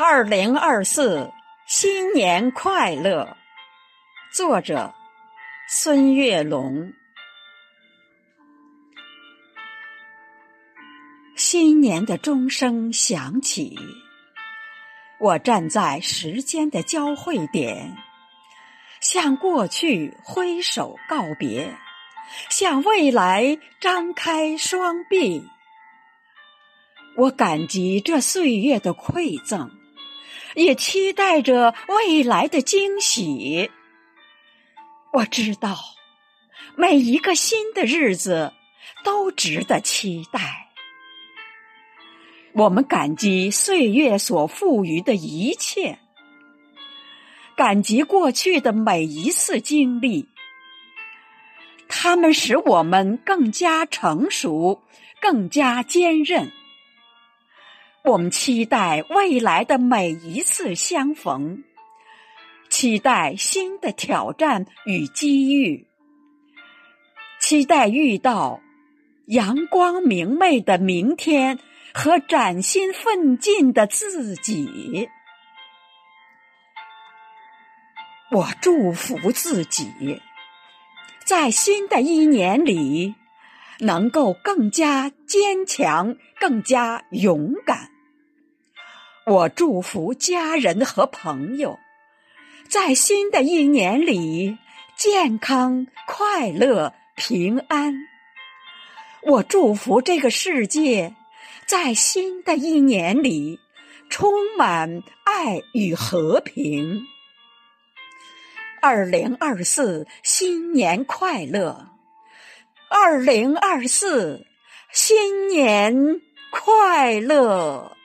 二零二四新年快乐！作者：孙月龙。新年的钟声响起，我站在时间的交汇点，向过去挥手告别，向未来张开双臂。我感激这岁月的馈赠。也期待着未来的惊喜。我知道，每一个新的日子都值得期待。我们感激岁月所赋予的一切，感激过去的每一次经历，它们使我们更加成熟，更加坚韧。我们期待未来的每一次相逢，期待新的挑战与机遇，期待遇到阳光明媚的明天和崭新奋进的自己。我祝福自己，在新的一年里能够更加坚强，更加勇敢。我祝福家人和朋友，在新的一年里健康、快乐、平安。我祝福这个世界，在新的一年里充满爱与和平。二零二四新年快乐！二零二四新年快乐！